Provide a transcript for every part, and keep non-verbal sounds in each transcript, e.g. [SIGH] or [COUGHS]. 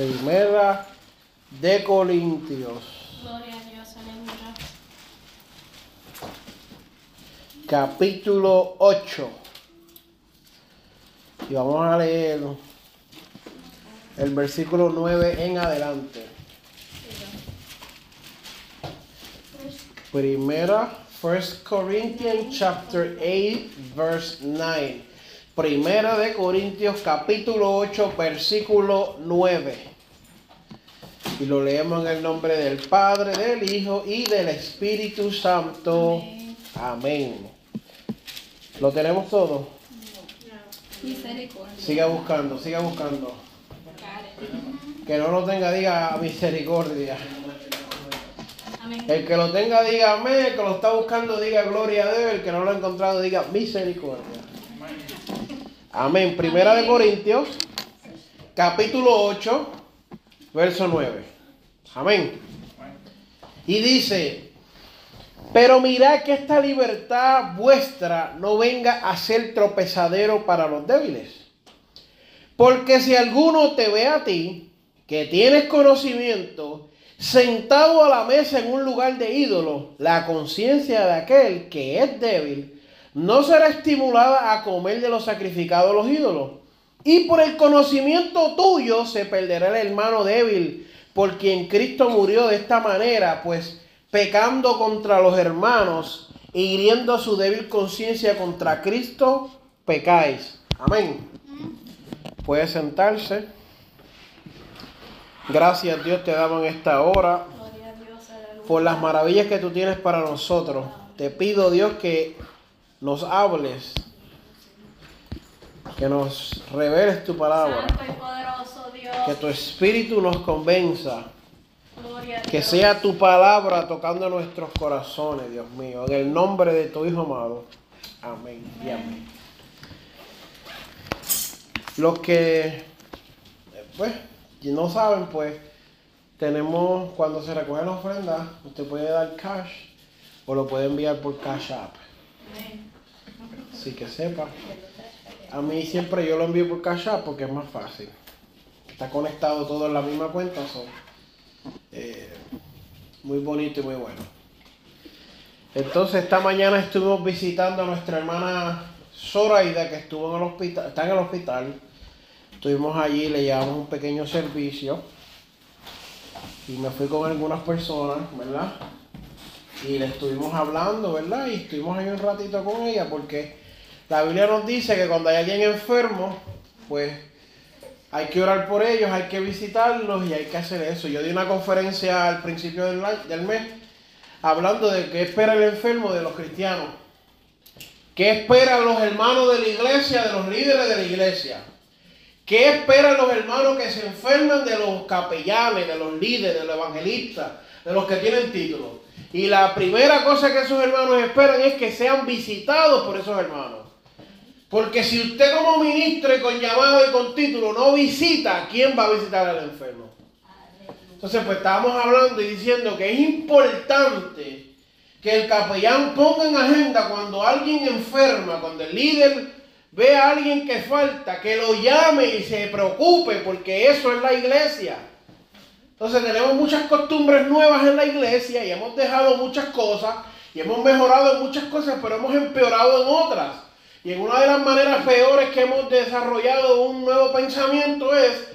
Primera de Corintios. Gloria a Dios, aleluya. Capítulo 8. Y vamos a leer el versículo 9 en adelante. Primera, First Corinthians chapter 8, verse 9. Primera de Corintios capítulo 8, versículo 9. Y lo leemos en el nombre del Padre, del Hijo y del Espíritu Santo. Amén. ¿Lo tenemos todo? Misericordia. Siga buscando, siga buscando. Que no lo tenga, diga misericordia. Amén. El que lo tenga, diga amén. El que lo está buscando, diga gloria a Dios. El que no lo ha encontrado, diga misericordia. Amén. Primera de Corintios, capítulo 8, verso 9. Amén. Y dice, pero mirad que esta libertad vuestra no venga a ser tropezadero para los débiles. Porque si alguno te ve a ti, que tienes conocimiento, sentado a la mesa en un lugar de ídolo, la conciencia de aquel que es débil no será estimulada a comer de lo sacrificado a los ídolos. Y por el conocimiento tuyo se perderá el hermano débil, por quien Cristo murió de esta manera, pues pecando contra los hermanos e hiriendo su débil conciencia contra Cristo, pecáis. Amén. Puede sentarse. Gracias Dios te damos en esta hora por las maravillas que tú tienes para nosotros. Te pido Dios que nos hables, que nos reveles tu palabra, Santo y poderoso Dios. que tu espíritu nos convenza, que sea tu palabra tocando nuestros corazones, Dios mío, en el nombre de tu Hijo amado. Amén y amén. Los que, pues, no saben, pues, tenemos, cuando se recoge la ofrenda, usted puede dar cash o lo puede enviar por Cash App. Amén. Así que sepa. A mí siempre yo lo envío por Cash App porque es más fácil. Está conectado todo en la misma cuenta. so, eh, muy bonito y muy bueno. Entonces esta mañana estuvimos visitando a nuestra hermana Zoraida que estuvo en el hospital, está en el hospital. Estuvimos allí, le llevamos un pequeño servicio. Y me fui con algunas personas, ¿verdad? Y le estuvimos hablando, ¿verdad? Y estuvimos ahí un ratito con ella porque la Biblia nos dice que cuando hay alguien enfermo, pues hay que orar por ellos, hay que visitarlos y hay que hacer eso. Yo di una conferencia al principio del, mes hablando de qué espera el enfermo de los cristianos. ¿Qué esperan los hermanos de la iglesia, de los líderes de la iglesia? ¿Qué esperan los hermanos que se enferman de los capellanes, de los líderes, de los evangelistas, de los que tienen títulos? Y la primera cosa que esos hermanos esperan es que sean visitados por esos hermanos. Porque si usted como ministro y con llamado y con título no visita, ¿quién va a visitar al enfermo? Entonces, pues estábamos hablando y diciendo que es importante que el capellán ponga en agenda cuando alguien enferma, cuando el líder ve a alguien que falta, que lo llame y se preocupe, porque eso es la iglesia. Entonces tenemos muchas costumbres nuevas en la iglesia y hemos dejado muchas cosas y hemos mejorado en muchas cosas, pero hemos empeorado en otras. Y en una de las maneras peores que hemos desarrollado un nuevo pensamiento es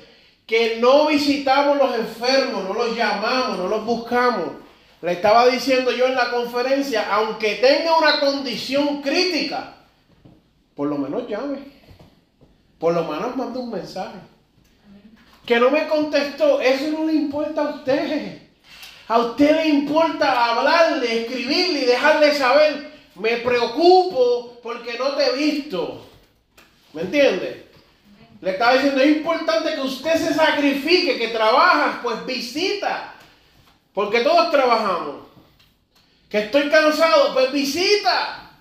que no visitamos los enfermos, no los llamamos, no los buscamos. Le estaba diciendo yo en la conferencia, aunque tenga una condición crítica, por lo menos llame. Por lo menos mande un mensaje que no me contestó, eso no le importa a usted. A usted le importa hablarle, escribirle y dejarle saber, me preocupo porque no te he visto. ¿Me entiende? Le estaba diciendo, es importante que usted se sacrifique, que trabajas, pues visita. Porque todos trabajamos. Que estoy cansado, pues visita.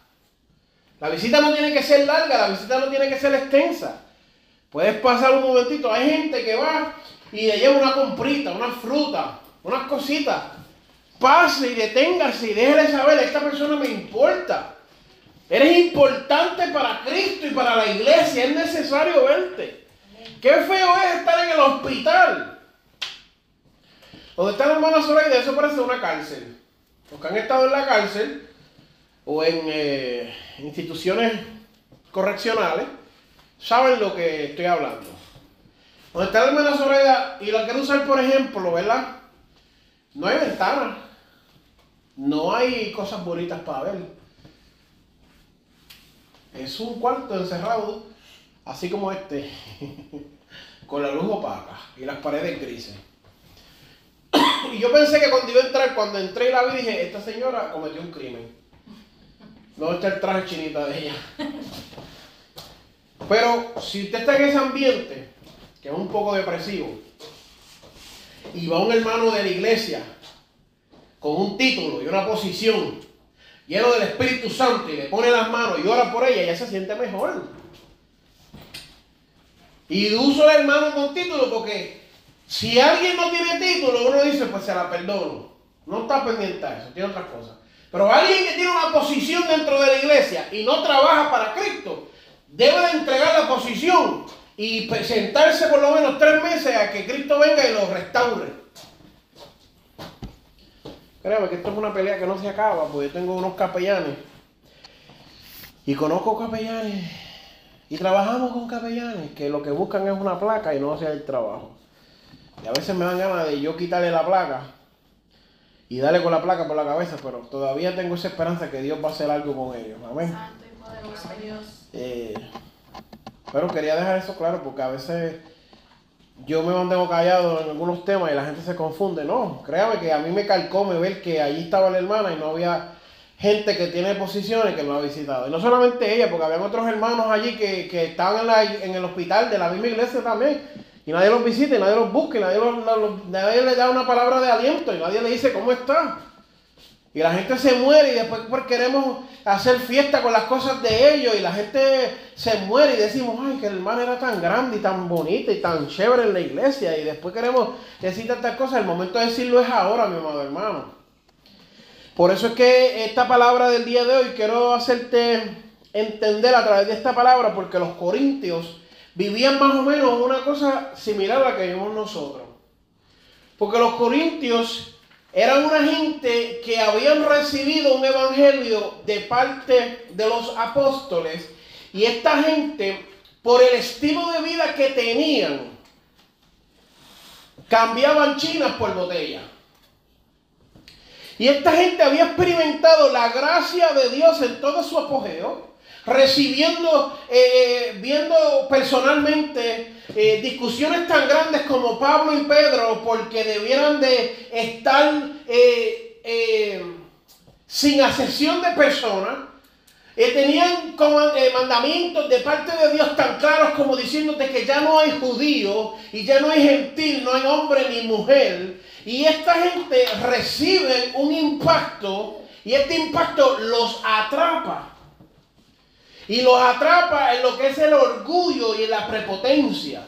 La visita no tiene que ser larga, la visita no tiene que ser extensa. Puedes pasar un momentito. Hay gente que va y le lleva una comprita, una fruta, unas cositas. Pase y deténgase y déjele saber, esta persona me importa. Eres importante para Cristo y para la iglesia. Es necesario verte. Qué feo es estar en el hospital. Donde está la hermana Zoraida, eso parece una cárcel. Los que han estado en la cárcel o en eh, instituciones correccionales saben lo que estoy hablando. Donde está la hermana Soreda y la quiero usar, por ejemplo, ¿verdad? No hay ventana. No hay cosas bonitas para ver. Es un cuarto encerrado, así como este, [LAUGHS] con la luz opaca y las paredes grises. [COUGHS] y yo pensé que cuando iba a entrar, cuando entré y la vi, dije, esta señora cometió un crimen. ¿Dónde está el traje chinita de ella? [LAUGHS] Pero si usted está en ese ambiente, que es un poco depresivo, y va un hermano de la iglesia con un título y una posición lleno del Espíritu Santo y le pone las manos y ora por ella, ella se siente mejor. Y uso el hermano con título porque si alguien no tiene título, uno dice, pues se la perdono. No está pendiente a eso, tiene otras cosas. Pero alguien que tiene una posición dentro de la iglesia y no trabaja para Cristo, debe de entregar la posición y presentarse por lo menos tres meses a que Cristo venga y lo restaure. Créame que esto es una pelea que no se acaba, porque yo tengo unos capellanes y conozco capellanes y trabajamos con capellanes que lo que buscan es una placa y no hacer el trabajo. Y a veces me dan ganas de yo quitarle la placa y darle con la placa por la cabeza, pero todavía tengo esa esperanza que Dios va a hacer algo con ellos. Amén. Santo y poderoso Dios. Eh, pero quería dejar eso claro porque a veces yo me mantengo callado en algunos temas y la gente se confunde. No, créame que a mí me calcome ver que allí estaba la hermana y no había gente que tiene posiciones que lo ha visitado. Y no solamente ella, porque habían otros hermanos allí que, que estaban en, la- en el hospital de la misma iglesia también. Y nadie los visita, y nadie los busca, nadie le da una palabra de aliento, y nadie le dice cómo está. Y la gente se muere y después pues, queremos hacer fiesta con las cosas de ellos y la gente se muere y decimos, ay, que el hermano era tan grande y tan bonita y tan chévere en la iglesia y después queremos decir tantas cosas. El momento de decirlo es ahora, mi amado hermano. Por eso es que esta palabra del día de hoy quiero hacerte entender a través de esta palabra porque los corintios vivían más o menos una cosa similar a la que vivimos nosotros. Porque los corintios eran una gente que habían recibido un evangelio de parte de los apóstoles y esta gente, por el estilo de vida que tenían, cambiaban chinas por botella. Y esta gente había experimentado la gracia de Dios en todo su apogeo, recibiendo, eh, eh, viendo personalmente eh, discusiones tan grandes como Pablo y Pedro, porque debieran de estar sin asesión de personas. Tenían como, mandamientos de parte de Dios tan claros como diciéndote que ya no hay judío y ya no hay gentil, no hay hombre ni mujer. Y esta gente recibe un impacto y este impacto los atrapa. Y los atrapa en lo que es el orgullo y en la prepotencia.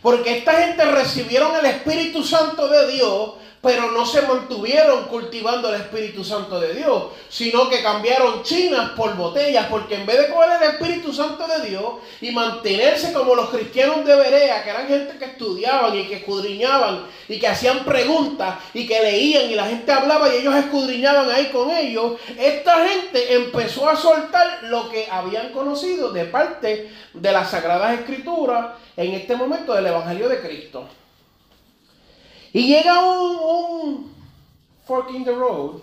Porque esta gente recibieron el Espíritu Santo de Dios, pero no se mantuvieron cultivando el Espíritu Santo de Dios, sino que cambiaron chinas por botellas, porque en vez de coger el Espíritu Santo de Dios y mantenerse como los cristianos de Berea, que eran gente que estudiaban y que escudriñaban y que hacían preguntas y que leían y la gente hablaba y ellos escudriñaban ahí con ellos, esta gente empezó a soltar lo que habían conocido de parte de las Sagradas Escrituras en este momento del Evangelio de Cristo. Y llega un, un fork in the road,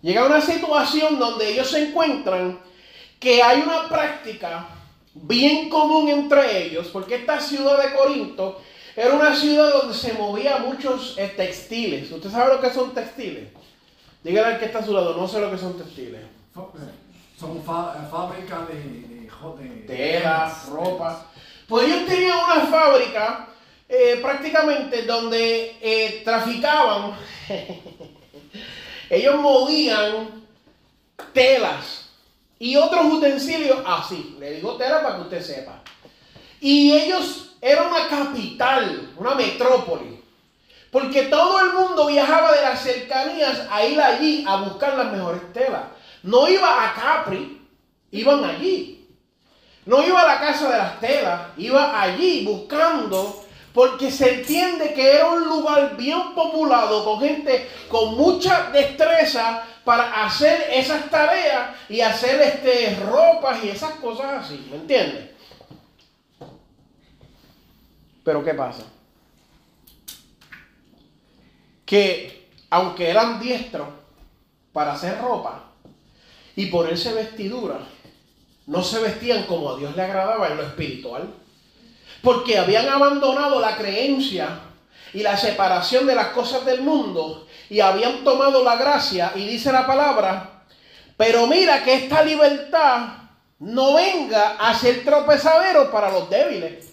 llega una situación donde ellos se encuentran que hay una práctica bien común entre ellos, porque esta ciudad de Corinto era una ciudad donde se movía muchos eh, textiles. ¿Usted sabe lo que son textiles? Dígale al que está a su lado, no sé lo que son textiles. Son fábricas de, de, de, Tela, ropa. Pues ellos tenían una fábrica eh, prácticamente donde eh, traficaban, [LAUGHS] ellos movían telas y otros utensilios así. Le digo tela para que usted sepa. Y ellos eran una capital, una metrópoli. Porque todo el mundo viajaba de las cercanías a ir allí a buscar las mejores telas. No iba a Capri, iban allí. No iba a la casa de las telas, iba allí buscando porque se entiende que era un lugar bien populado con gente con mucha destreza para hacer esas tareas y hacer este, ropas y esas cosas así. ¿Me entiendes? Pero ¿qué pasa? Que aunque eran diestros para hacer ropa y ponerse vestidura, no se vestían como a Dios le agradaba en lo espiritual. Porque habían abandonado la creencia y la separación de las cosas del mundo y habían tomado la gracia y dice la palabra, pero mira que esta libertad no venga a ser tropezadero para los débiles.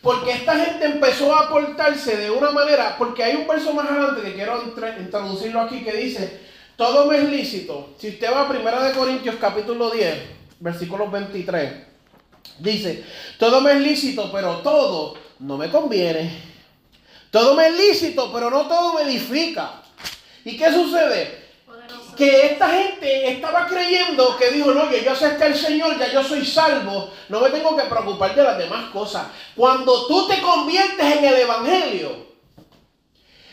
Porque esta gente empezó a aportarse de una manera, porque hay un verso más adelante que quiero introducirlo aquí que dice, todo me es lícito. Si usted va a 1 Corintios capítulo 10, versículo 23. Dice, todo me es lícito, pero todo no me conviene. Todo me es lícito, pero no todo me edifica. ¿Y qué sucede? Que esta gente estaba creyendo que dijo, no, yo, yo acepté el Señor, ya yo soy salvo, no me tengo que preocupar de las demás cosas. Cuando tú te conviertes en el Evangelio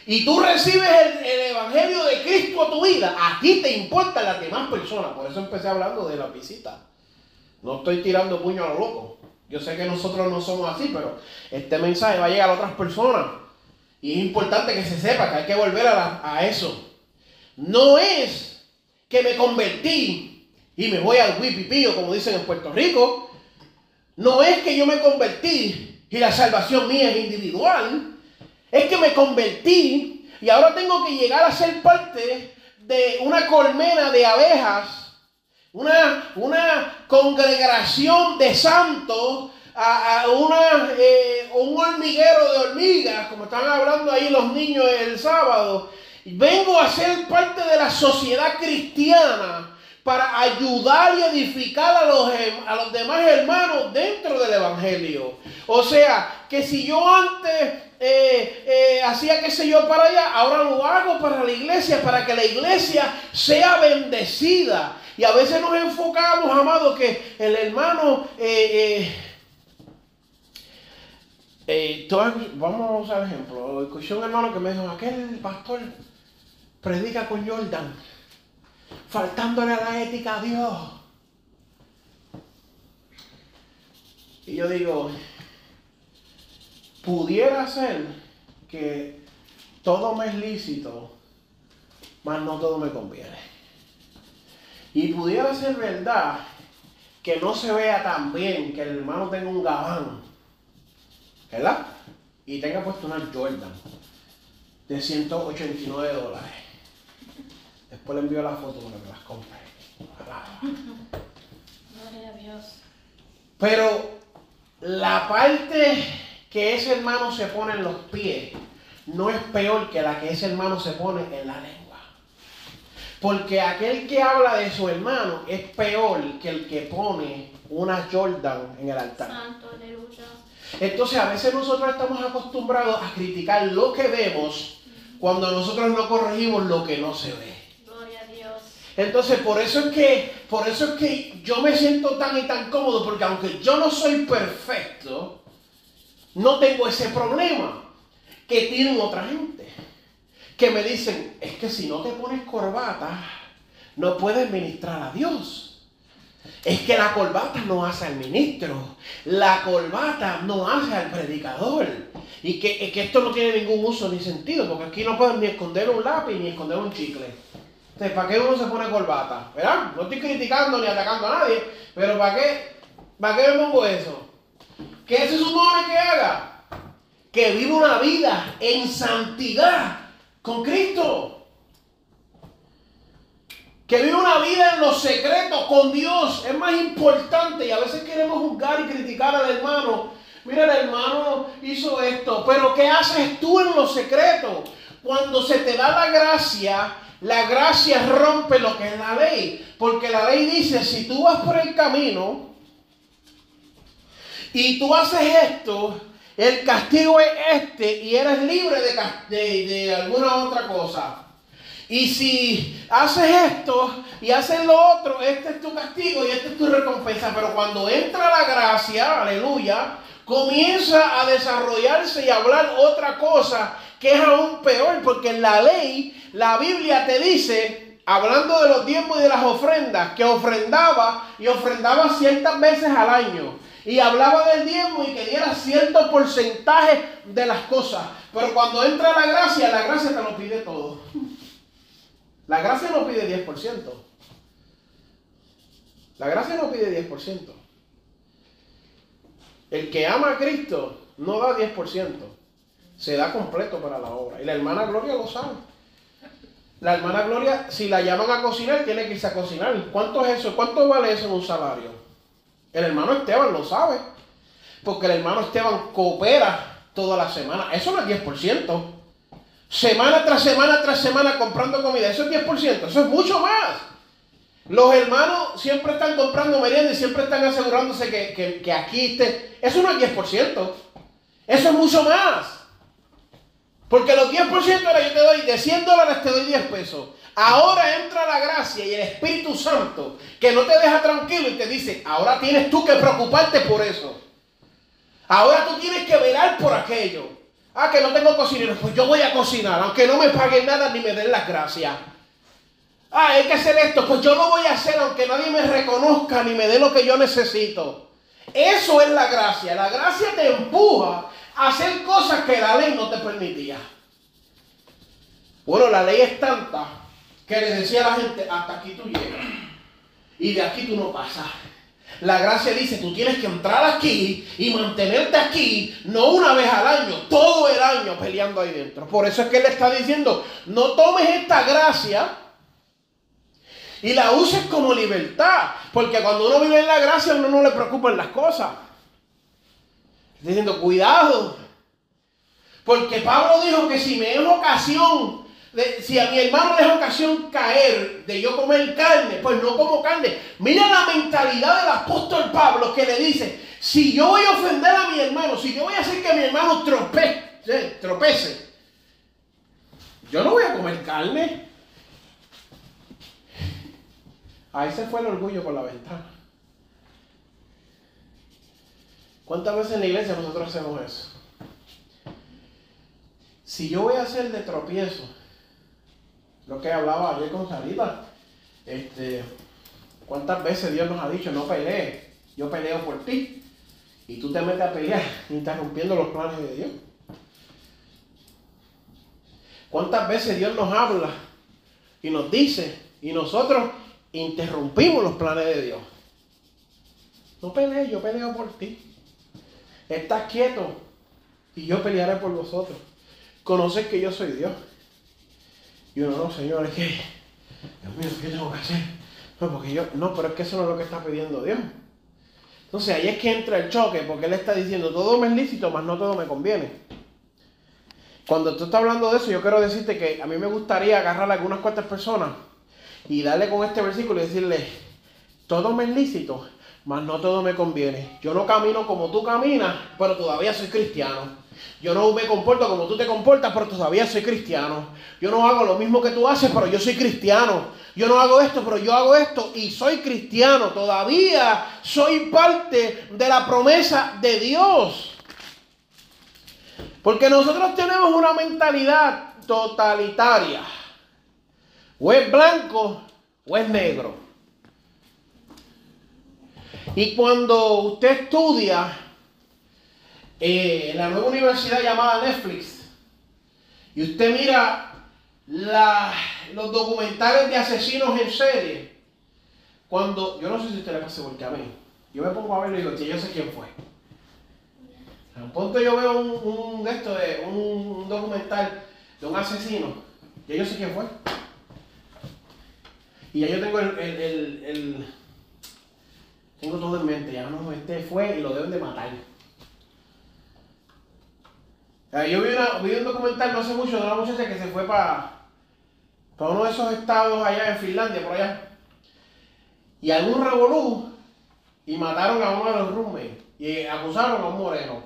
y tú recibes el, el Evangelio de Cristo a tu vida, a ti te importan las demás personas. Por eso empecé hablando de la visita. No estoy tirando puño a lo loco. Yo sé que nosotros no somos así, pero este mensaje va a llegar a otras personas. Y es importante que se sepa que hay que volver a, eso. No es que me convertí y me voy al wipipío, como dicen en Puerto Rico. No es que yo me convertí y la salvación mía es individual. Es que me convertí y ahora tengo que llegar a ser parte de una colmena de abejas una, una congregación de santos, a, una, eh, un hormiguero de hormigas, como están hablando ahí los niños el sábado. Vengo a ser parte de la sociedad cristiana para ayudar y edificar a los, a los demás hermanos dentro del Evangelio. O sea, que si yo antes eh, eh, hacía qué sé yo para allá, ahora lo hago para la iglesia, para que la iglesia sea bendecida. Y a veces nos enfocamos, amado, que el hermano... Eh, eh, vamos a usar ejemplo. Escuché un hermano que me dijo, aquel pastor predica con Jordan, faltándole a la ética a Dios. Y yo digo, pudiera ser que todo me es lícito, mas no todo me conviene. Y pudiera ser verdad que no se vea tan bien que el hermano tenga un gabán, ¿verdad? Y tenga puesto una Jordan de 189 dólares. Después le envío la foto para que las compre. Gloria a Dios. Pero la parte que ese hermano se pone en los pies no es peor que la que ese hermano se pone en la lengua. Porque aquel que habla de su hermano es peor que el que pone una Jordan en el altar. Santo. Entonces a veces nosotros estamos acostumbrados a criticar lo que vemos cuando nosotros no corregimos lo que no se ve. Gloria a Dios. Entonces por eso es que por eso es que yo me siento tan y tan cómodo porque aunque yo no soy perfecto, no tengo ese problema que tienen otra gente. Que me dicen, es que si no te pones corbata, no puedes ministrar a Dios. Es que la corbata no hace al ministro, la corbata no hace al predicador. Y que, que esto no tiene ningún uso ni sentido, porque aquí no pueden ni esconder un lápiz ni esconder un chicle. Entonces, ¿para qué uno se pone corbata? ¿Verdad? No estoy criticando ni atacando a nadie, pero ¿para qué, ¿para qué me pongo eso? ¿Qué se supone que haga? Que viva una vida en santidad con Cristo. Que vive una vida en los secretos con Dios. Es más importante. Y a veces queremos juzgar y criticar al hermano. Mira, el hermano hizo esto. Pero ¿qué haces tú en los secretos? Cuando se te da la gracia, la gracia rompe lo que es la ley. Porque la ley dice, si tú vas por el camino y tú haces esto, el castigo es este y eres libre de, de, alguna otra cosa. Y si haces esto y haces lo otro, este es tu castigo y esta es tu recompensa. Pero cuando entra la gracia, aleluya, comienza a desarrollarse y hablar otra cosa que es aún peor, porque en la ley, la Biblia te dice, hablando de los diezmos y de las ofrendas, que ofrendaba y ofrendaba ciertas veces al año. Y hablaba del diezmo y que diera cierto porcentaje de las cosas. Pero cuando entra la gracia, la gracia te lo pide todo. La gracia no pide 10%. La gracia no pide 10%. El que ama a Cristo no da 10%. Se da completo para la obra. Y la hermana Gloria lo sabe. La hermana Gloria, si la llaman a cocinar, tiene que irse a cocinar. ¿Cuánto es eso? ¿Cuánto vale eso en un salario? El hermano Esteban lo sabe. Porque el hermano Esteban coopera toda la semana. Eso no es 10%. Semana tras semana tras semana comprando comida. Eso es 10%. Eso es mucho más. Los hermanos siempre están comprando merienda y siempre están asegurándose que, que, que aquí esté. Eso no es 10%. Eso es mucho más. Porque los 10% ahora yo te doy, de 100 dólares te doy 10 pesos. Ahora entra la gracia y el Espíritu Santo que no te deja tranquilo y te dice, ahora tienes tú que preocuparte por eso. Ahora tú tienes que velar por aquello. Ah, que no tengo cocinero, pues yo voy a cocinar, aunque no me paguen nada ni me den las gracias. Ah, hay que hacer esto, pues yo lo voy a hacer aunque nadie me reconozca ni me dé lo que yo necesito. Eso es la gracia. La gracia te empuja a hacer cosas que la ley no te permitía. Bueno, la ley es tanta que le decía a la gente, hasta aquí tú llegas. Y de aquí tú no pasas. La gracia dice, tú tienes que entrar aquí y mantenerte aquí, no una vez al año, todo el año peleando ahí dentro. Por eso es que él está diciendo, no tomes esta gracia y la uses como libertad. Porque cuando uno vive en la gracia, a uno no le preocupan las cosas. Está diciendo, cuidado. Porque Pablo dijo que si me es ocasión si a mi hermano es ocasión caer de yo comer carne, pues no como carne. Mira la mentalidad del apóstol Pablo que le dice, si yo voy a ofender a mi hermano, si yo voy a hacer que mi hermano tropece, tropece yo no voy a comer carne. Ahí se fue el orgullo por la ventana. ¿Cuántas veces en la iglesia nosotros hacemos eso? Si yo voy a hacer de tropiezo, lo que hablaba ayer con Sarita. Este, ¿Cuántas veces Dios nos ha dicho, no pelees, yo peleo por ti? Y tú te metes a pelear, [LAUGHS] interrumpiendo los planes de Dios. ¿Cuántas veces Dios nos habla y nos dice, y nosotros interrumpimos los planes de Dios? No pelees, yo peleo por ti. Estás quieto y yo pelearé por vosotros. Conoces que yo soy Dios. Y uno, no, Señor, es que, Dios mío, ¿qué tengo que hacer? No, porque yo, no, pero es que eso no es lo que está pidiendo Dios. Entonces ahí es que entra el choque, porque Él está diciendo, todo me es lícito, mas no todo me conviene. Cuando tú estás hablando de eso, yo quiero decirte que a mí me gustaría agarrar a algunas cuantas personas y darle con este versículo y decirle, todo me es lícito, mas no todo me conviene. Yo no camino como tú caminas, pero todavía soy cristiano. Yo no me comporto como tú te comportas, pero todavía soy cristiano. Yo no hago lo mismo que tú haces, pero yo soy cristiano. Yo no hago esto, pero yo hago esto y soy cristiano. Todavía soy parte de la promesa de Dios. Porque nosotros tenemos una mentalidad totalitaria. O es blanco o es negro. Y cuando usted estudia eh, la nueva universidad llamada Netflix, y usted mira los documentales de asesinos en serie, cuando, yo no sé si usted le pasa porque a mí, yo me pongo a verlo y digo, yo sé quién fue. Un punto yo veo un, esto de, un, documental de un asesino, y yo sé quién fue. Y ya yo tengo el, tengo todo en mente, ya no, este fue y lo deben de matar. Yo vi, vi un documental no hace mucho de una muchacha que se fue para, para uno de esos estados allá en Finlandia, por allá. Y algún revolú y mataron a uno de los roommates y acusaron a un moreno.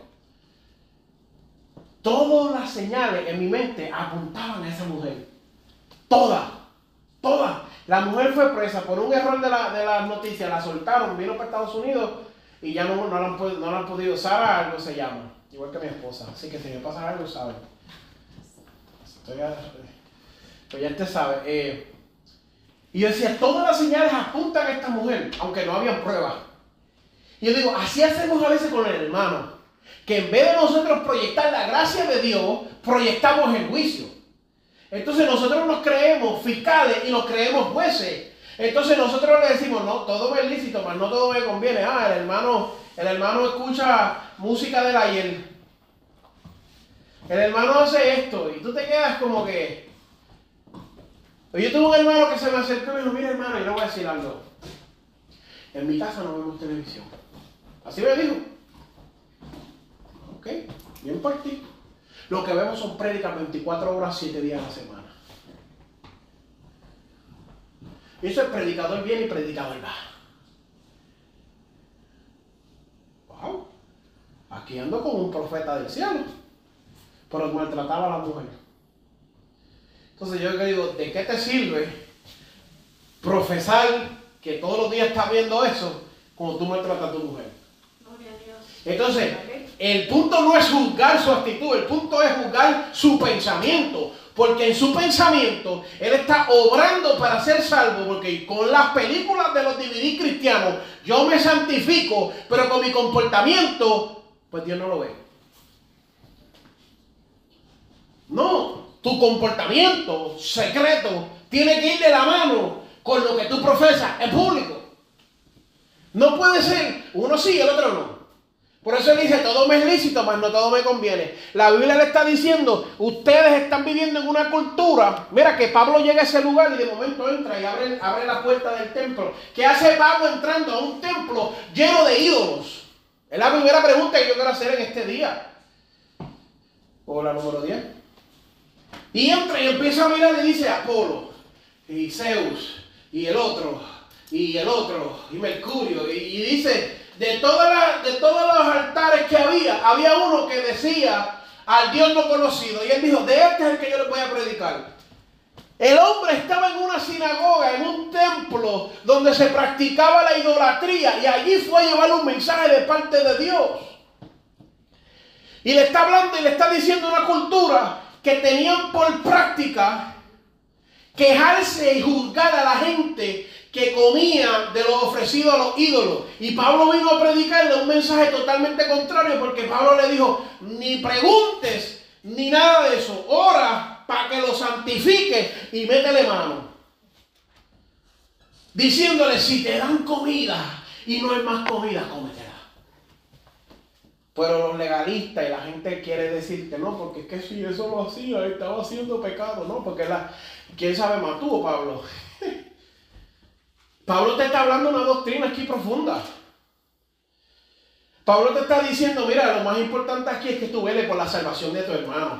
Todas las señales en mi mente apuntaban a esa mujer. Todas. Todas. La mujer fue presa por un error de la, de las noticias, la soltaron, vino para Estados Unidos y ya no, no, la, han, no la han podido. Sara algo se llama. Igual que mi esposa. Así que si me pasa algo, sabe. Estoy a, pues ya usted sabe. Eh, y yo decía, todas las señales apuntan a esta mujer, aunque no había pruebas. Y yo digo, así hacemos a veces con el hermano. Que en vez de nosotros proyectar la gracia de Dios, proyectamos el juicio. Entonces nosotros nos creemos fiscales y nos creemos jueces. Entonces nosotros le decimos, no, todo es lícito, pero no todo me conviene. Ah, el hermano el hermano escucha música del ayer. El hermano hace esto y tú te quedas como que... Yo tuve un hermano que se me acercó y me dijo, mira hermano, y le voy a decir algo. En mi casa no vemos televisión. Así me dijo. Ok, bien por ti. Lo que vemos son prédicas 24 horas, 7 días a la semana. Eso es predicador bien y predicador va. Aquí ando con un profeta del cielo, pero maltrataba a la mujer. Entonces yo digo, ¿de qué te sirve profesar que todos los días estás viendo eso cuando tú maltratas a tu mujer? Entonces, el punto no es juzgar su actitud, el punto es juzgar su pensamiento. Porque en su pensamiento él está obrando para ser salvo. Porque con las películas de los DVD cristianos yo me santifico, pero con mi comportamiento pues Dios no lo ve. No, tu comportamiento secreto tiene que ir de la mano con lo que tú profesas en público. No puede ser uno sí y el otro no. Por eso dice, todo me es lícito, mas no todo me conviene. La Biblia le está diciendo, ustedes están viviendo en una cultura. Mira que Pablo llega a ese lugar y de momento entra y abre, abre la puerta del templo. ¿Qué hace Pablo entrando a un templo lleno de ídolos? Es la primera pregunta que yo quiero hacer en este día. O la número 10. Y entra y empieza a mirar y dice Apolo, y Zeus, y el otro, y el otro, y Mercurio. Y, dice, de, de todos los altares que había, había uno que decía al Dios no conocido. Y él dijo, de este es el que yo le voy a predicar. El hombre estaba en una sinagoga, en un templo donde se practicaba la idolatría y allí fue a llevar un mensaje de parte de Dios. Y le está hablando y le está diciendo una cultura que tenían por práctica quejarse y juzgar a la gente que comía de lo ofrecido a los ídolos. Y Pablo vino a predicarle un mensaje totalmente contrario porque Pablo le dijo, ni preguntes ni nada de eso, ora para que lo santifique y métele mano. Diciéndole, si te dan comida y no hay más comida, cómetela. Pero los legalistas y la gente quiere decir que no, porque es que si eso lo hacía, estaba haciendo pecado, ¿no? Porque la, ¿quién sabe tú, Pablo? [LAUGHS] Pablo te está hablando una doctrina aquí profunda. Pablo te está diciendo, mira, lo más importante aquí es que tú veles por la salvación de tu hermano.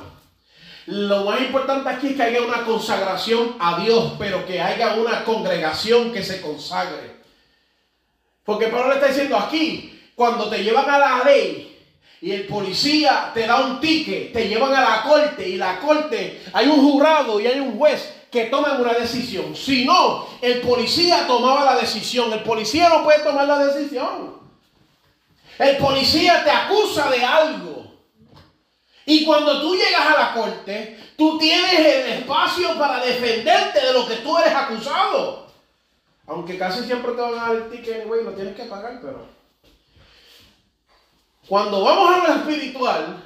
Lo más importante aquí es que haya una consagración a Dios, pero que haya una congregación que se consagre. Porque Pablo le está diciendo aquí, cuando te llevan a la ley y el policía te da un ticket, te llevan a la corte y la corte hay un jurado y hay un juez que toman una decisión. Si no, el policía tomaba la decisión. El policía no puede tomar la decisión. El policía te acusa de algo. Y cuando tú llegas a la corte, tú tienes el espacio para defenderte de lo que tú eres acusado. Aunque casi siempre te van a dar el ticket, güey, lo tienes que pagar, pero. Cuando vamos a lo espiritual,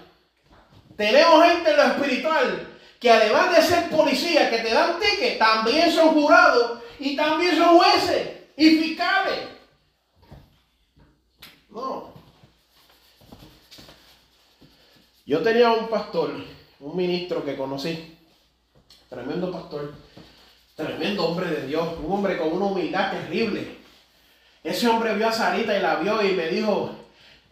tenemos gente en lo espiritual que además de ser policía que te dan ticket, también son jurados y también son jueces y fiscales. No. Yo tenía un pastor, un ministro que conocí, tremendo pastor, tremendo hombre de Dios, un hombre con una humildad terrible. Ese hombre vio a Sarita y la vio y me dijo,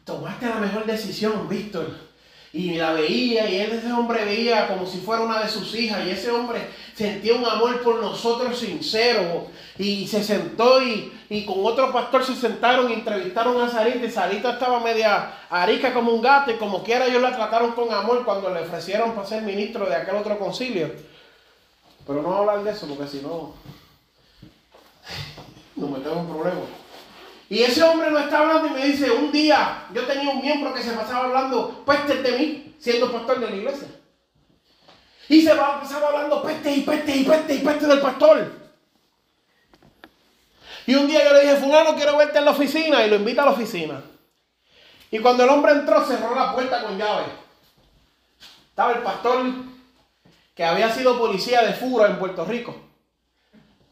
tomaste la mejor decisión, Víctor y la veía y ese hombre veía como si fuera una de sus hijas y ese hombre sentía un amor por nosotros sincero y se sentó y, y con otro pastor se sentaron y entrevistaron a Sarita y Sarita estaba media arica como un gato y como quiera ellos la trataron con amor cuando le ofrecieron para ser ministro de aquel otro concilio. Pero no hablar de eso porque si no nos metemos en problemas. Y ese hombre no está hablando y me dice, un día yo tenía un miembro que se pasaba hablando pestes de mí, siendo pastor de la iglesia. Y se pasaba hablando peste y peste y peste y peste del pastor. Y un día yo le dije, fulano, quiero verte en la oficina y lo invita a la oficina. Y cuando el hombre entró, cerró la puerta con llave. Estaba el pastor que había sido policía de fura en Puerto Rico,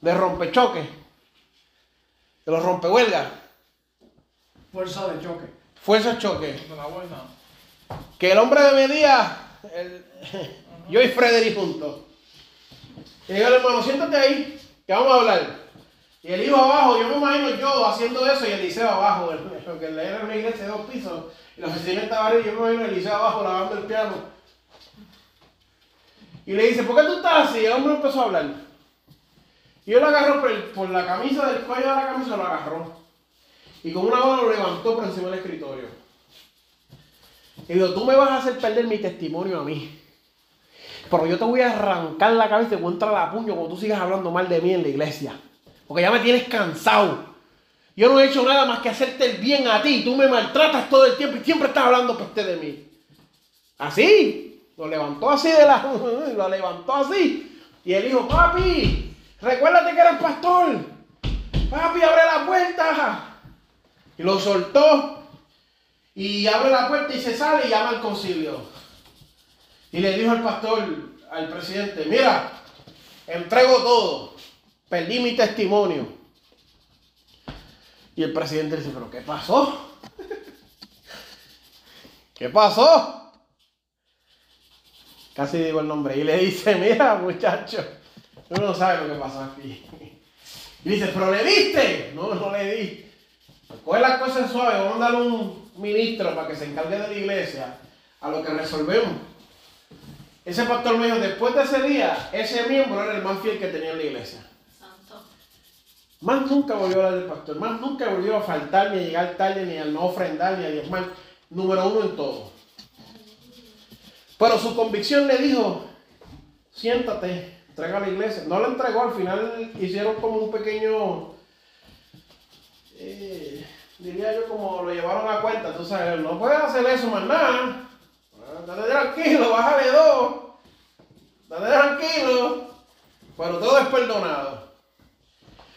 de rompechoque, de los rompehuelgas. Fuerza de choque. Fuerza de choque. Que el hombre de medía, el, yo y Frederick juntos. Y digo, hermano, siéntate ahí, que vamos a hablar. Y el hijo abajo, yo me imagino yo haciendo eso y el liceo abajo, porque era una iglesia de dos pisos y la oficina estaba arriba, yo me imagino el liceo abajo lavando el piano. Y le dice, ¿por qué tú estás así? Y el hombre empezó a hablar. Y yo lo agarro por, por la camisa del cuello de la camisa, lo agarró. Y con una mano lo levantó por encima del escritorio. Y dijo, tú me vas a hacer perder mi testimonio a mí. Pero yo te voy a arrancar la cabeza y te voy a entrar a puño cuando tú sigas hablando mal de mí en la iglesia. Porque ya me tienes cansado. Yo no he hecho nada más que hacerte el bien a ti. Tú me maltratas todo el tiempo y siempre estás hablando peste de mí. Así. Lo levantó así de la. [LAUGHS] Lo levantó así. Y él dijo, papi, recuérdate que eres pastor. Papi, abre la puerta. Y lo soltó y abre la puerta y se sale y llama al concilio. Y le dijo al pastor, al presidente, mira, entrego todo, perdí mi testimonio. Y el presidente dice, pero ¿qué pasó? [LAUGHS] ¿Qué pasó? Casi digo el nombre. Y le dice, mira muchacho, tú no sabes lo que pasó aquí. [LAUGHS] Y dice, pero le diste. No, no le di. Coge las cosas suaves, vamos a darle un ministro para que se encargue de la iglesia a lo que resolvemos. Ese pastor me dijo, después de ese día, ese miembro era el más fiel que tenía en la iglesia. Santo. Más nunca volvió a hablar del pastor, más nunca volvió a faltar, ni a llegar tarde, ni a no ofrendar, ni a diezmar. Número uno en todo. Pero su convicción le dijo, siéntate, entrega a la iglesia. No lo entregó, al final hicieron como un pequeño eh, diría yo como lo llevaron a cuenta, tú sabes, no puedes hacer eso más nada. Date tranquilo, bájale dos. Date tranquilo. Pero todo es perdonado.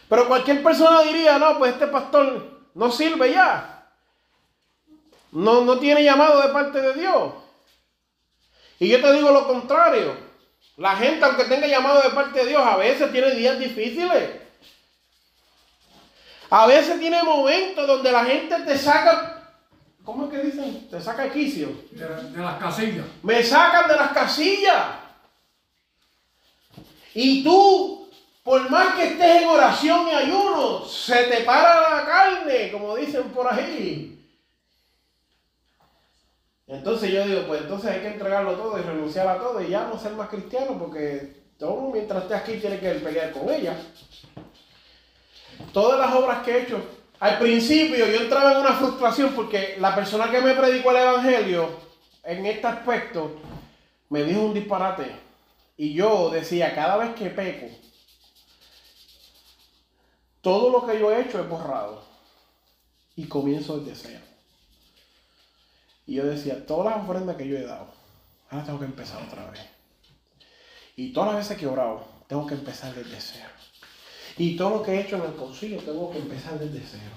Pero cualquier persona diría, no, pues este pastor no sirve ya. No, no tiene llamado de parte de Dios. Y yo te digo lo contrario. La gente, aunque tenga llamado de parte de Dios, a veces tiene días difíciles. A veces tiene momentos donde la gente te saca, ¿cómo es que dicen? Te saca quicio. De, de las casillas. Me sacan de las casillas. Y tú, por más que estés en oración y ayuno, se te para la carne, como dicen por ahí. Entonces yo digo, pues entonces hay que entregarlo todo y renunciar a todo y ya no ser más cristiano porque todo mientras esté aquí tiene que pelear con ella. Todas las obras que he hecho, al principio yo entraba en una frustración porque la persona que me predicó el Evangelio en este aspecto me dijo un disparate. Y yo decía, cada vez que peco, todo lo que yo he hecho es borrado. Y comienzo desde cero. Y yo decía, todas las ofrendas que yo he dado, ahora tengo que empezar otra vez. Y todas las veces que he orado, tengo que empezar desde cero. Y todo lo que he hecho en el concilio, tengo que empezar desde cero.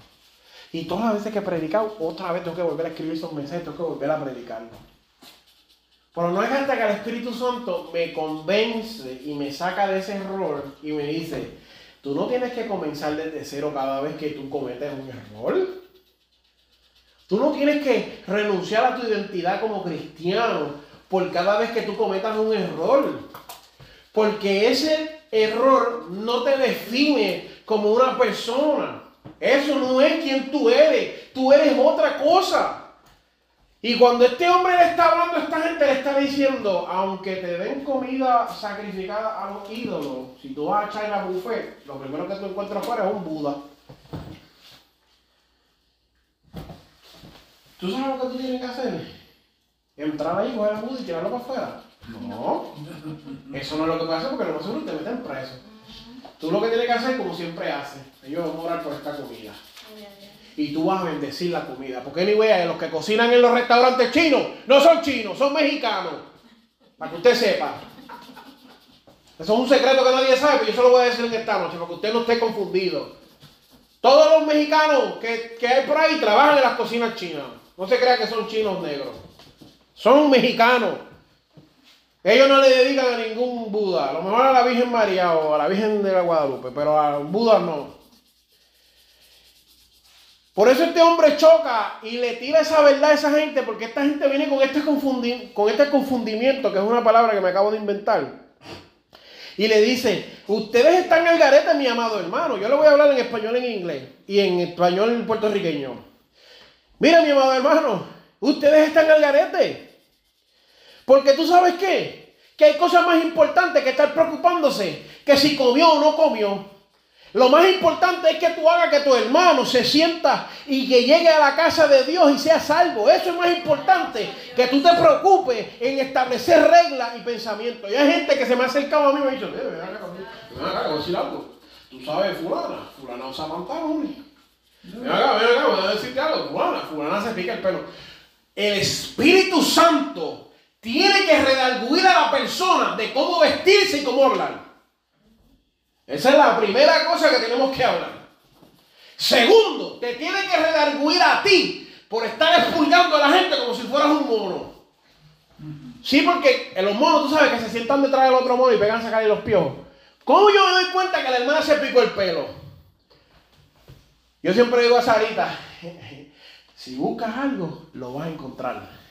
Y todas las veces que he predicado, otra vez tengo que volver a escribir esos mensajes, tengo que volver a predicarlo. Pero no es hasta que el Espíritu Santo me convence y me saca de ese error y me dice, tú no tienes que comenzar desde cero cada vez que tú cometes un error. Tú no tienes que renunciar a tu identidad como cristiano por cada vez que tú cometas un error. Porque ese error no te define como una persona. Eso no es quien tú eres. Tú eres otra cosa. Y cuando este hombre le está hablando a esta gente, le está diciendo, aunque te den comida sacrificada a los ídolos, si tú vas a echar la buffet, lo primero que tú encuentras afuera es un Buda. ¿Tú sabes lo que tú tienes que hacer? Entrar ahí, coger la Buda y tirarlo para afuera. No, eso no es lo que puedes hacer porque lo más seguro te meten preso. Tú lo que tienes que hacer como siempre haces. Ellos van a orar por esta comida y tú vas a bendecir la comida. Porque anyway, los que cocinan en los restaurantes chinos no son chinos, son mexicanos. Para que usted sepa. Eso es un secreto que nadie sabe, pero yo se lo voy a decir en esta noche, para que usted no esté confundido. Todos los mexicanos que, que hay por ahí trabajan en las cocinas chinas. No se crea que son chinos negros. Son mexicanos. Ellos no le dedican a ningún Buda. A lo mejor a la Virgen María o a la Virgen de la Guadalupe, pero a Buda no. Por eso este hombre choca y le tira esa verdad a esa gente, porque esta gente viene con este, con este confundimiento, que es una palabra que me acabo de inventar. Y le dice, ustedes están al garete, mi amado hermano. Yo le voy a hablar en español en inglés y en español puertorriqueño. Mira, mi amado hermano, ustedes están al garete. Porque tú sabes qué? Que hay cosas más importantes que estar preocupándose que si comió o no comió. Lo más importante es que tú hagas que tu hermano se sienta y que llegue a la casa de Dios y sea salvo. Eso es más importante que tú te preocupes en establecer reglas y pensamientos. Y hay gente que se me ha acercado a mí y me ha dicho, eh, acá, voy a decir algo. Tú sabes, fulana, fulana usa pantalones. Ven acá, ven acá, voy a decirte algo. Fulana, fulana se pica el pelo. El Espíritu Santo tiene que redarguir a la persona de cómo vestirse y cómo hablar. Esa es la primera cosa que tenemos que hablar. Segundo, te tiene que redarguir a ti por estar expulgando a la gente como si fueras un mono. Sí, porque los monos tú sabes que se sientan detrás del otro mono y pegan a sacarle los piojos. ¿Cómo yo me doy cuenta que la hermana se picó el pelo? Yo siempre digo a Sarita, [LAUGHS] si buscas algo, lo vas a encontrar.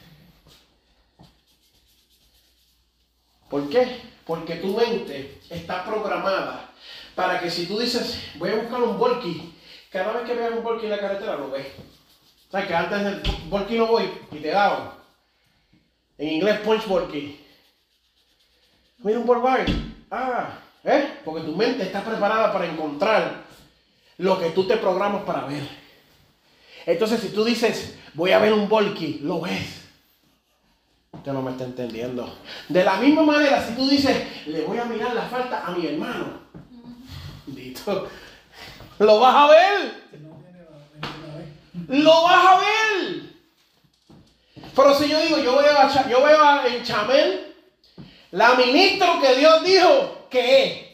¿Por qué? Porque tu mente está programada para que si tú dices, voy a buscar un volky, cada vez que veas un volky en la carretera lo ves. ¿Sabes que antes del volky no voy y te daban? En inglés, punch volky. Mira un Volkswagen. Ah, ¿eh? Porque tu mente está preparada para encontrar lo que tú te programas para ver. Entonces, si tú dices, voy a ver un volky, lo ves. Usted no me está entendiendo. De la misma manera, si tú dices, le voy a mirar la falta a mi hermano, Dito, lo vas a ver. Lo vas a ver. Pero si yo digo, yo veo, a, yo veo en Chamel la ministro que Dios dijo que es.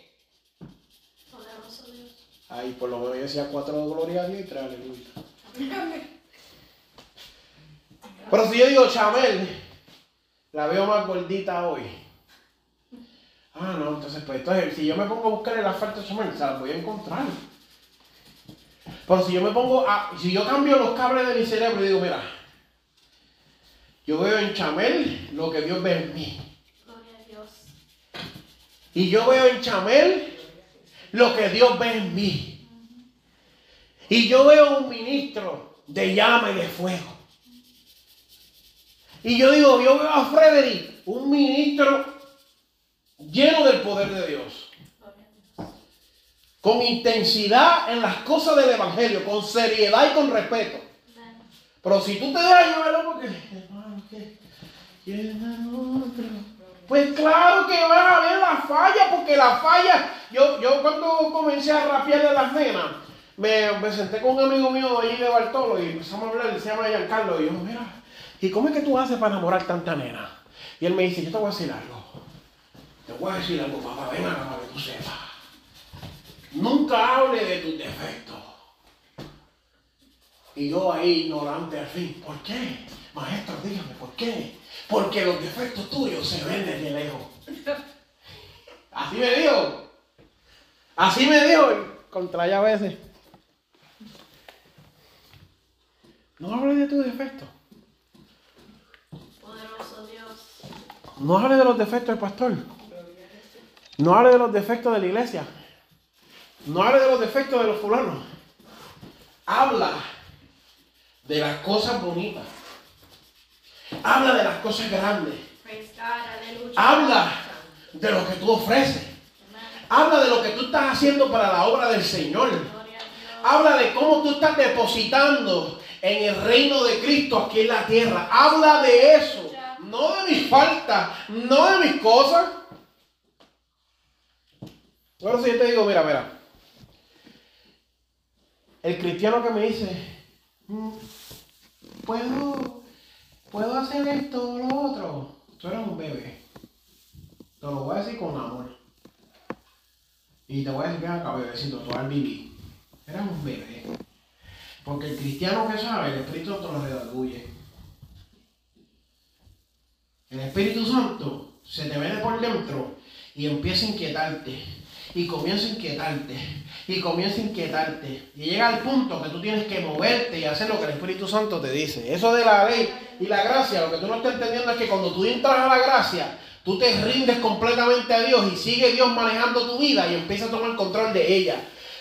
Ay, por lo menos yo decía cuatro gloria a Dios y tres aleluya. Pero si yo digo Chamel, la veo más gordita hoy. Ah, no, entonces, pues, entonces, si yo me pongo a buscar el asfalto Chamel, se las voy a encontrar. Pero si yo me pongo a, si yo cambio los cables de mi cerebro y digo, mira, yo veo en Chamel lo que Dios ve en mí. Gloria a Dios. Y yo veo en Chamel lo que Dios ve en mí. Y yo veo un ministro de llama y de fuego. Y yo digo, yo veo a Frederick, un ministro lleno del poder de Dios. Con intensidad en las cosas del Evangelio, con seriedad y con respeto. Pero si tú te dejas llevar porque, hermano, pues claro que vas a ver la falla, porque la falla, yo, yo cuando comencé a rapear las nenas, me, me, senté con un amigo mío allí de Bartolo y empezamos a hablar, se llama Giancarlo, y yo, mira, ¿y cómo es que tú haces para enamorar tanta nena? Y él me dice, yo te voy a decir algo, te voy a decir algo, papá, ven acá para que tú sepas. Nunca hable de tus defectos. Y yo ahí ignorante al fin, ¿por qué? Maestro, dígame, ¿por qué? Porque los defectos tuyos se ven desde lejos. Así me dijo. Así me dijo. Contra ella a veces. No hable de tus defectos. Poderoso Dios. No hable de los defectos del pastor. No hable de los defectos de la iglesia. No hable de los defectos de los fulanos. Habla de las cosas bonitas. Habla de las cosas grandes. Habla de lo que tú ofreces. Habla de lo que tú estás haciendo para la obra del Señor. Habla de cómo tú estás depositando en el reino de Cristo aquí en la tierra. Habla de eso. No de mis faltas, no de mis cosas. Bueno, si yo te digo, mira, mira. El cristiano que me dice, "Mm, puedo, puedo hacer esto o lo otro. Tú eres un bebé. Te lo voy a decir con amor. Y te voy a decir, ven acá, bebecito, tú al vivir. Eres un bebé. Porque el cristiano que sabe, el Espíritu Santo lo redarguye. El Espíritu Santo se te mete por dentro y empieza a inquietarte. Y comienza a inquietarte. Y comienza a inquietarte. Y llega al punto que tú tienes que moverte y hacer lo que el Espíritu Santo te dice. Eso de la ley y la gracia, lo que tú no estás entendiendo es que cuando tú entras a la gracia, tú te rindes completamente a Dios y sigue Dios manejando tu vida y empieza a tomar control de ella.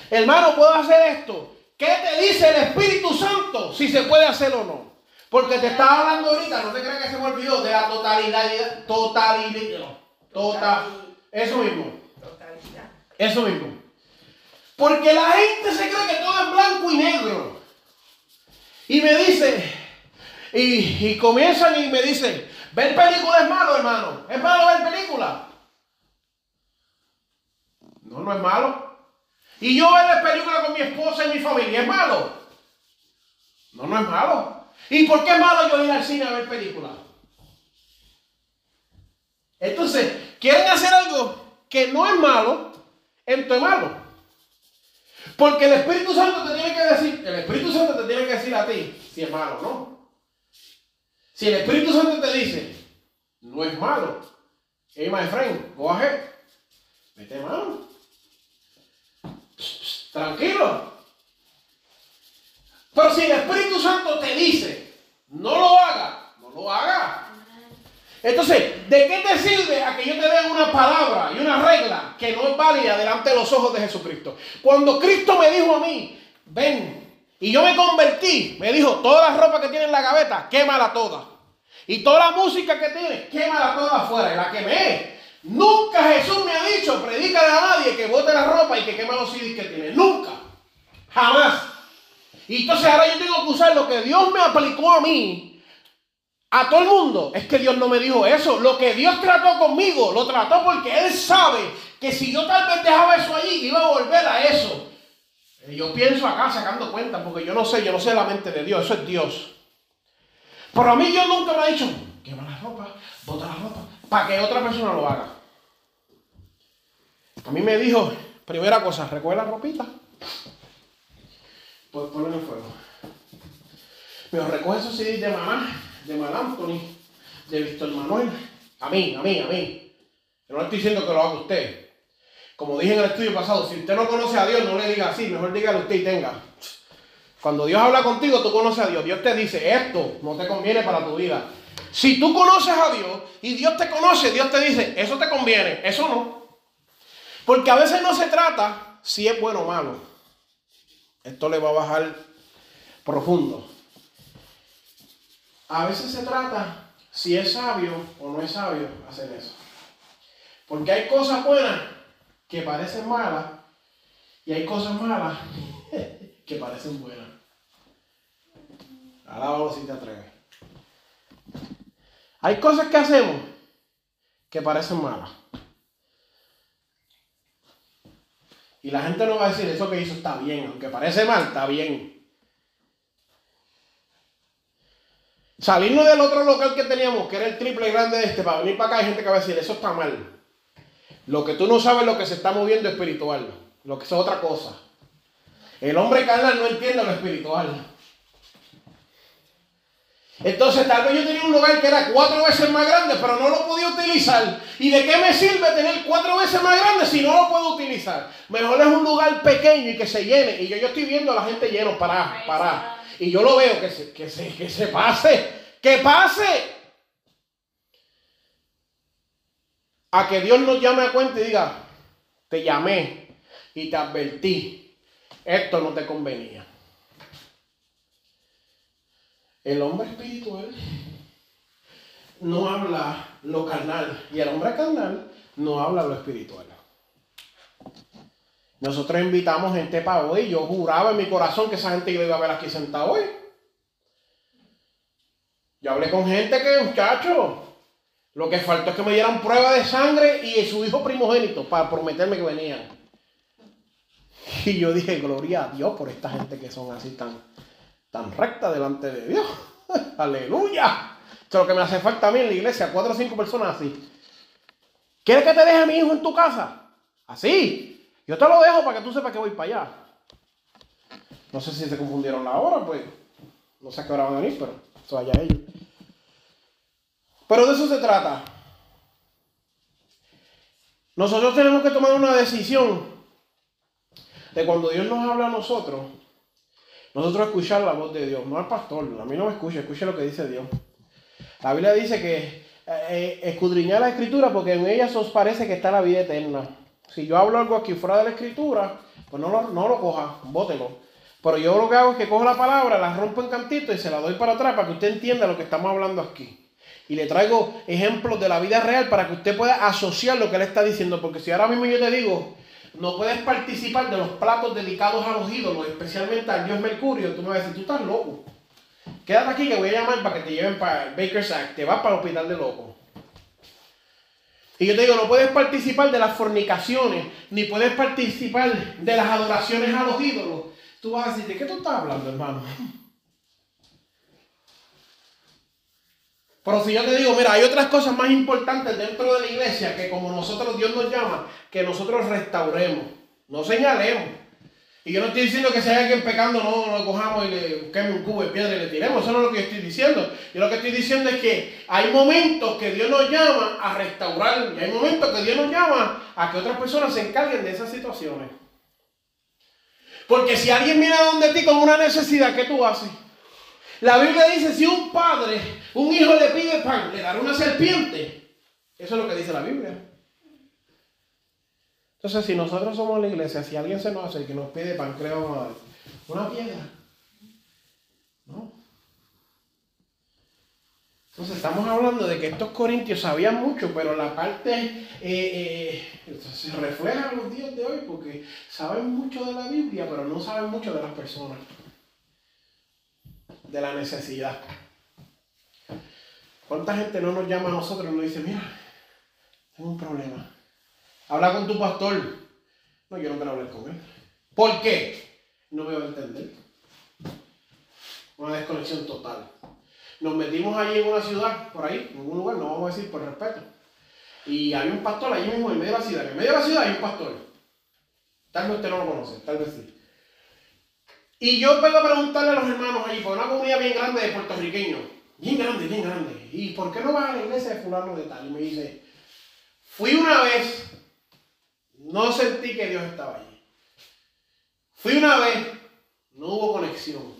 Hermano, ¿puedo hacer esto? ¿Qué te dice el Espíritu Santo si se puede hacer o no? Porque te estaba hablando ahorita, no te creas que se me olvidó, de la totalidad, totalidad, total, eso mismo. Eso mismo. Porque la gente se cree que todo es blanco y negro. Y me dice, y, y comienzan y me dicen, ver película es malo, hermano. ¿Es malo ver película? No, no es malo. Y yo ver película con mi esposa y mi familia, ¿es malo? No, no es malo. ¿Y por qué es malo yo ir al cine a ver películas? Entonces, quieren hacer algo que no es malo, esto es malo. Porque el Espíritu Santo te tiene que decir, el Espíritu Santo te tiene que decir a ti si es malo o no. Si el Espíritu Santo te dice, no es malo, hey my friend, go ahead, mete mano. Tranquilo. Pero si el Espíritu Santo te dice, no lo haga, no lo haga. Entonces, ¿de qué te sirve a que yo te dé una palabra y una regla que no es válida delante de los ojos de Jesucristo? Cuando Cristo me dijo a mí, ven, y yo me convertí, me dijo, toda la ropa que tiene en la gaveta, quémala toda. Y toda la música que tiene, quémala toda afuera. Y la quemé. Nunca Jesús me ha dicho, predícale a nadie que bote la ropa y que queme los CDs que tiene. Nunca. Jamás. Y entonces ahora yo tengo que usar lo que Dios me aplicó a mí a todo el mundo. Es que Dios no me dijo eso. Lo que Dios trató conmigo, lo trató porque Él sabe que si yo tal vez dejaba eso allí, iba a volver a eso. Eh, Yo pienso acá sacando cuentas, porque yo no sé, yo no sé la mente de Dios, eso es Dios. Pero a mí Dios nunca me ha dicho, quema la ropa, bota la ropa, para que otra persona lo haga. A mí me dijo, primera cosa, recoge la ropita, pues ponle en el fuego. Me recoge esos CDs de mamá, de Mal Anthony, de Víctor Manuel. A mí, a mí, a mí. Yo no estoy diciendo que lo haga usted. Como dije en el estudio pasado, si usted no conoce a Dios, no le diga así, mejor dígale usted y tenga. Cuando Dios habla contigo, tú conoces a Dios. Dios te dice, esto no te conviene para tu vida. Si tú conoces a Dios y Dios te conoce, Dios te dice, eso te conviene, eso no. Porque a veces no se trata si es bueno o malo. Esto le va a bajar profundo. A veces se trata si es sabio o no es sabio hacer eso. Porque hay cosas buenas que parecen malas y hay cosas malas [LAUGHS] que parecen buenas. Alábalo si te atreves. Hay cosas que hacemos que parecen malas. Y la gente no va a decir eso que hizo está bien, aunque parece mal, está bien. Salirnos del otro local que teníamos, que era el triple grande de este, para venir para acá, hay gente que va a decir, eso está mal. Lo que tú no sabes es lo que se está moviendo espiritual, lo que es otra cosa. El hombre carnal no entiende lo espiritual. Entonces tal vez yo tenía un lugar que era cuatro veces más grande, pero no lo podía utilizar. ¿Y de qué me sirve tener cuatro veces más grande si no lo puedo utilizar? Mejor es un lugar pequeño y que se llene. Y yo, yo estoy viendo a la gente lleno, para, para. Y yo lo veo, que se, que se, que se pase, que pase. A que Dios nos llame a cuenta y diga, te llamé y te advertí, esto no te convenía. El hombre espiritual no habla lo carnal y el hombre carnal no habla lo espiritual. Nosotros invitamos gente para hoy. Yo juraba en mi corazón que esa gente iba a ver aquí sentada hoy. Yo hablé con gente que, muchacho, lo que faltó es que me dieran prueba de sangre y su hijo primogénito para prometerme que venían. Y yo dije, gloria a Dios por esta gente que son así tan, tan recta delante de Dios. [LAUGHS] Aleluya. Eso es lo que me hace falta a mí en la iglesia, cuatro o cinco personas así. ¿Quieres que te deje a mi hijo en tu casa? Así. Yo te lo dejo para que tú sepas que voy para allá. No sé si se confundieron la hora, pues. No sé a qué hora van a venir, pero eso allá ellos. Pero de eso se trata. Nosotros tenemos que tomar una decisión de cuando Dios nos habla a nosotros, nosotros escuchar la voz de Dios, no al pastor, a mí no me escucha, escuche lo que dice Dios. La Biblia dice que eh, escudriñar la escritura porque en ella os parece que está la vida eterna. Si yo hablo algo aquí fuera de la escritura, pues no lo, no lo coja, bótelo. Pero yo lo que hago es que cojo la palabra, la rompo en cantitos y se la doy para atrás para que usted entienda lo que estamos hablando aquí. Y le traigo ejemplos de la vida real para que usted pueda asociar lo que él está diciendo. Porque si ahora mismo yo te digo, no puedes participar de los platos dedicados a los ídolos, especialmente al dios Mercurio, tú me vas a decir, tú estás loco. Quédate aquí que voy a llamar para que te lleven para Baker's Act, te vas para el hospital de loco. Y yo te digo, no puedes participar de las fornicaciones, ni puedes participar de las adoraciones a los ídolos. Tú vas a decir, ¿de qué tú estás hablando, hermano? Pero si yo te digo, mira, hay otras cosas más importantes dentro de la iglesia que como nosotros Dios nos llama, que nosotros restauremos, no señalemos. Y yo no estoy diciendo que si hay alguien pecando, no lo cojamos y le busquemos un cubo de piedra y le tiremos. Eso no es lo que yo estoy diciendo. Yo lo que estoy diciendo es que hay momentos que Dios nos llama a restaurar. Y hay momentos que Dios nos llama a que otras personas se encarguen de esas situaciones. Porque si alguien viene a donde ti con una necesidad, ¿qué tú haces? La Biblia dice, si un padre, un hijo le pide pan, le dará una serpiente. Eso es lo que dice la Biblia. Entonces, si nosotros somos la iglesia, si alguien se nos hace que nos pide pan, ¿qué? Una piedra. ¿No? Entonces, estamos hablando de que estos corintios sabían mucho, pero la parte eh, eh, se refleja en los días de hoy porque saben mucho de la Biblia, pero no saben mucho de las personas de la necesidad. ¿Cuánta gente no nos llama a nosotros y nos dice, mira, tengo un problema? Habla con tu pastor. No, yo no quiero hablar con él. ¿Por qué? No me va a entender. Una desconexión total. Nos metimos allí en una ciudad, por ahí, en un lugar, no vamos a decir por respeto. Y hay un pastor allí mismo en medio de la ciudad. En medio de la ciudad hay un pastor. Tal vez usted no lo conoce, tal vez sí. Y yo vengo a preguntarle a los hermanos allí, por una comunidad bien grande de puertorriqueños, bien grande, bien grande, ¿y por qué no vas a la iglesia de fulano de tal? Y me dice, fui una vez, no sentí que Dios estaba allí. Fui una vez, no hubo conexión.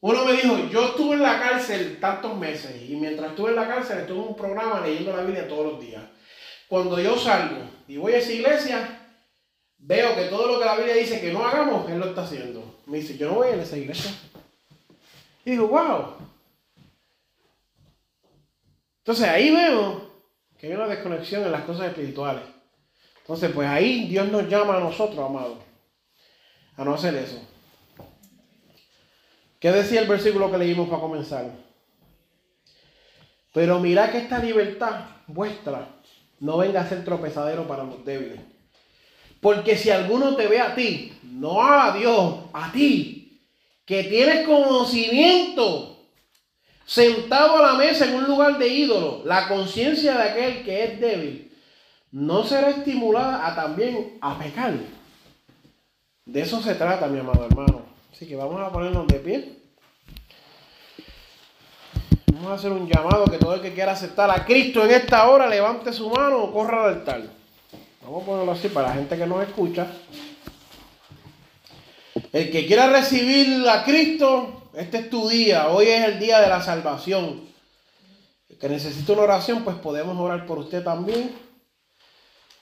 Uno me dijo, yo estuve en la cárcel tantos meses y mientras estuve en la cárcel estuve en un programa leyendo la Biblia todos los días. Cuando yo salgo y voy a esa iglesia, veo que todo lo que la Biblia dice que no hagamos, Él lo está haciendo. Me dice, yo no voy a esa iglesia. Y digo, wow. Entonces ahí vemos que hay una desconexión en las cosas espirituales. Entonces, pues ahí Dios nos llama a nosotros, amados, a no hacer eso. ¿Qué decía el versículo que leímos para comenzar? Pero mirad que esta libertad vuestra no venga a ser tropezadero para los débiles. Porque si alguno te ve a ti, no a Dios, a ti, que tienes conocimiento, sentado a la mesa en un lugar de ídolo, la conciencia de aquel que es débil, no será estimulada a también a pecar. De eso se trata, mi amado hermano. Así que vamos a ponernos de pie. Vamos a hacer un llamado que todo el que quiera aceptar a Cristo en esta hora levante su mano o corra al altar. Vamos a ponerlo así para la gente que nos escucha. El que quiera recibir a Cristo, este es tu día. Hoy es el día de la salvación. El que necesita una oración, pues podemos orar por usted también.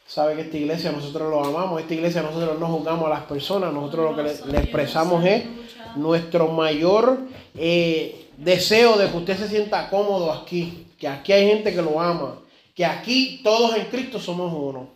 Sabe que esta iglesia nosotros lo amamos. Esta iglesia nosotros no juzgamos a las personas. Nosotros lo que le, expresamos es nuestro mayor eh, deseo de que usted se sienta cómodo aquí. Que aquí hay gente que lo ama. Que aquí todos en Cristo somos uno.